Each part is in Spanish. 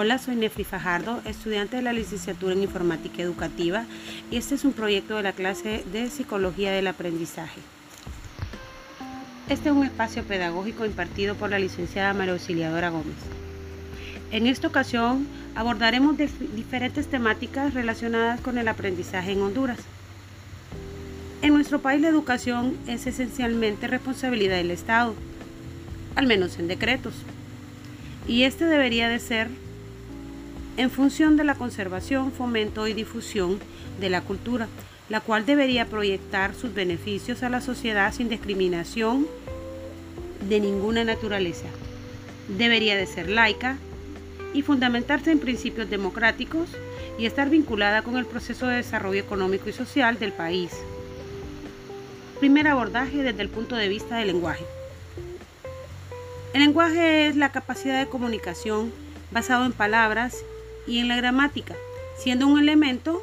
Hola, soy Nefri Fajardo, estudiante de la licenciatura en Informática Educativa y este es un proyecto de la clase de Psicología del Aprendizaje. Este es un espacio pedagógico impartido por la licenciada María Auxiliadora Gómez. En esta ocasión abordaremos diferentes temáticas relacionadas con el aprendizaje en Honduras. En nuestro país la educación es esencialmente responsabilidad del Estado, al menos en decretos, y este debería de ser en función de la conservación, fomento y difusión de la cultura, la cual debería proyectar sus beneficios a la sociedad sin discriminación de ninguna naturaleza. Debería de ser laica y fundamentarse en principios democráticos y estar vinculada con el proceso de desarrollo económico y social del país. Primer abordaje desde el punto de vista del lenguaje. El lenguaje es la capacidad de comunicación basado en palabras y en la gramática, siendo un elemento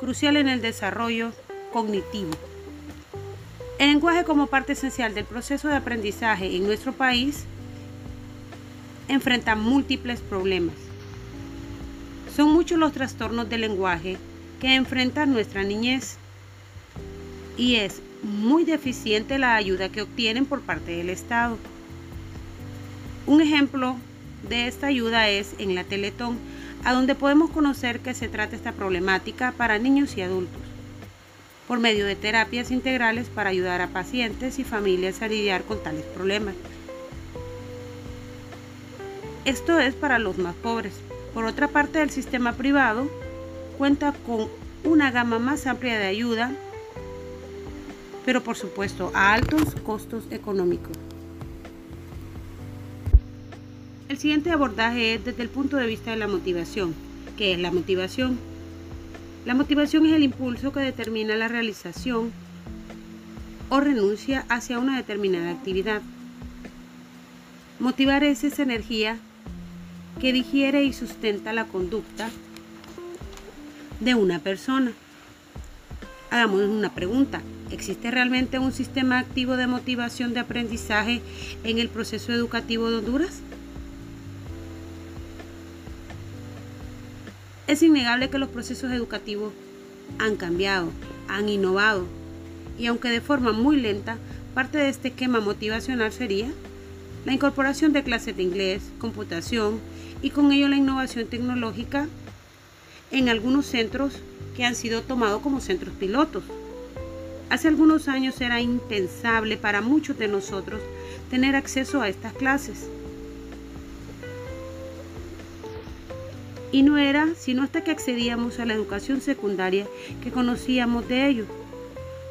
crucial en el desarrollo cognitivo. El lenguaje como parte esencial del proceso de aprendizaje en nuestro país enfrenta múltiples problemas. Son muchos los trastornos del lenguaje que enfrenta nuestra niñez y es muy deficiente la ayuda que obtienen por parte del Estado. Un ejemplo de esta ayuda es en la Teletón, a donde podemos conocer que se trata esta problemática para niños y adultos, por medio de terapias integrales para ayudar a pacientes y familias a lidiar con tales problemas. Esto es para los más pobres. Por otra parte, el sistema privado cuenta con una gama más amplia de ayuda, pero por supuesto a altos costos económicos. Siguiente abordaje es desde el punto de vista de la motivación. ¿Qué es la motivación? La motivación es el impulso que determina la realización o renuncia hacia una determinada actividad. Motivar es esa energía que digiere y sustenta la conducta de una persona. Hagamos una pregunta. ¿Existe realmente un sistema activo de motivación de aprendizaje en el proceso educativo de Honduras? Es innegable que los procesos educativos han cambiado, han innovado y aunque de forma muy lenta, parte de este esquema motivacional sería la incorporación de clases de inglés, computación y con ello la innovación tecnológica en algunos centros que han sido tomados como centros pilotos. Hace algunos años era impensable para muchos de nosotros tener acceso a estas clases. Y no era sino hasta que accedíamos a la educación secundaria que conocíamos de ello,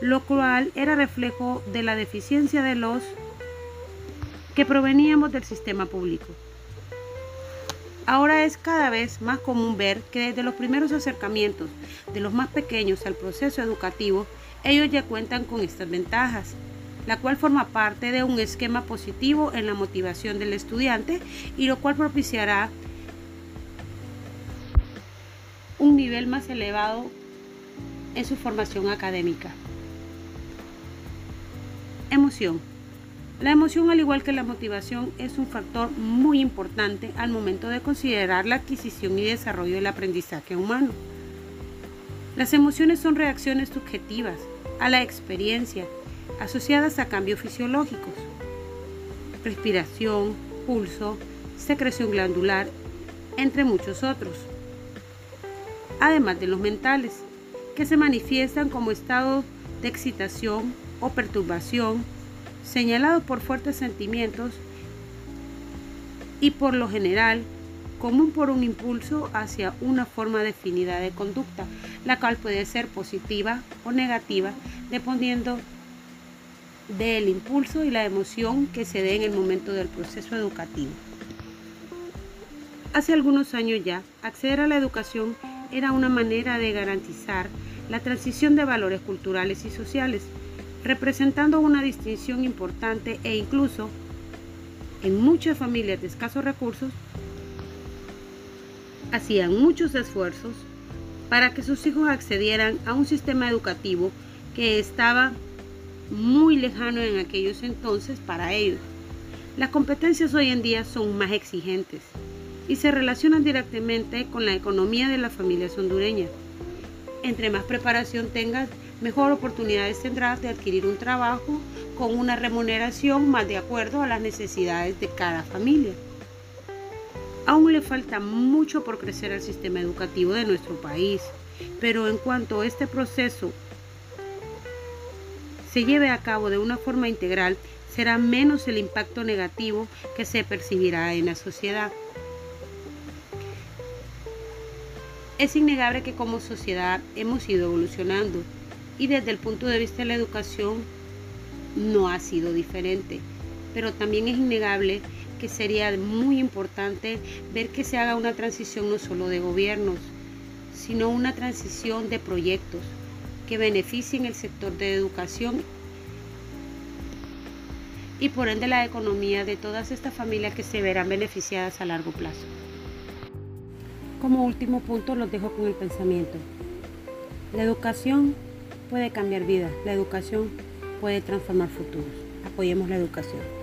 lo cual era reflejo de la deficiencia de los que proveníamos del sistema público. Ahora es cada vez más común ver que desde los primeros acercamientos de los más pequeños al proceso educativo, ellos ya cuentan con estas ventajas, la cual forma parte de un esquema positivo en la motivación del estudiante y lo cual propiciará un nivel más elevado en su formación académica. Emoción. La emoción, al igual que la motivación, es un factor muy importante al momento de considerar la adquisición y desarrollo del aprendizaje humano. Las emociones son reacciones subjetivas a la experiencia asociadas a cambios fisiológicos, respiración, pulso, secreción glandular, entre muchos otros además de los mentales, que se manifiestan como estados de excitación o perturbación, señalados por fuertes sentimientos y por lo general común por un impulso hacia una forma definida de conducta, la cual puede ser positiva o negativa dependiendo del impulso y la emoción que se dé en el momento del proceso educativo. Hace algunos años ya, acceder a la educación era una manera de garantizar la transición de valores culturales y sociales, representando una distinción importante e incluso en muchas familias de escasos recursos hacían muchos esfuerzos para que sus hijos accedieran a un sistema educativo que estaba muy lejano en aquellos entonces para ellos. Las competencias hoy en día son más exigentes y se relacionan directamente con la economía de las familias hondureñas. Entre más preparación tengas, mejor oportunidades tendrás de adquirir un trabajo con una remuneración más de acuerdo a las necesidades de cada familia. Aún le falta mucho por crecer al sistema educativo de nuestro país, pero en cuanto este proceso se lleve a cabo de una forma integral, será menos el impacto negativo que se percibirá en la sociedad. Es innegable que como sociedad hemos ido evolucionando y desde el punto de vista de la educación no ha sido diferente, pero también es innegable que sería muy importante ver que se haga una transición no solo de gobiernos, sino una transición de proyectos que beneficien el sector de educación y por ende la economía de todas estas familias que se verán beneficiadas a largo plazo. Como último punto los dejo con el pensamiento. La educación puede cambiar vidas, la educación puede transformar futuros. Apoyemos la educación.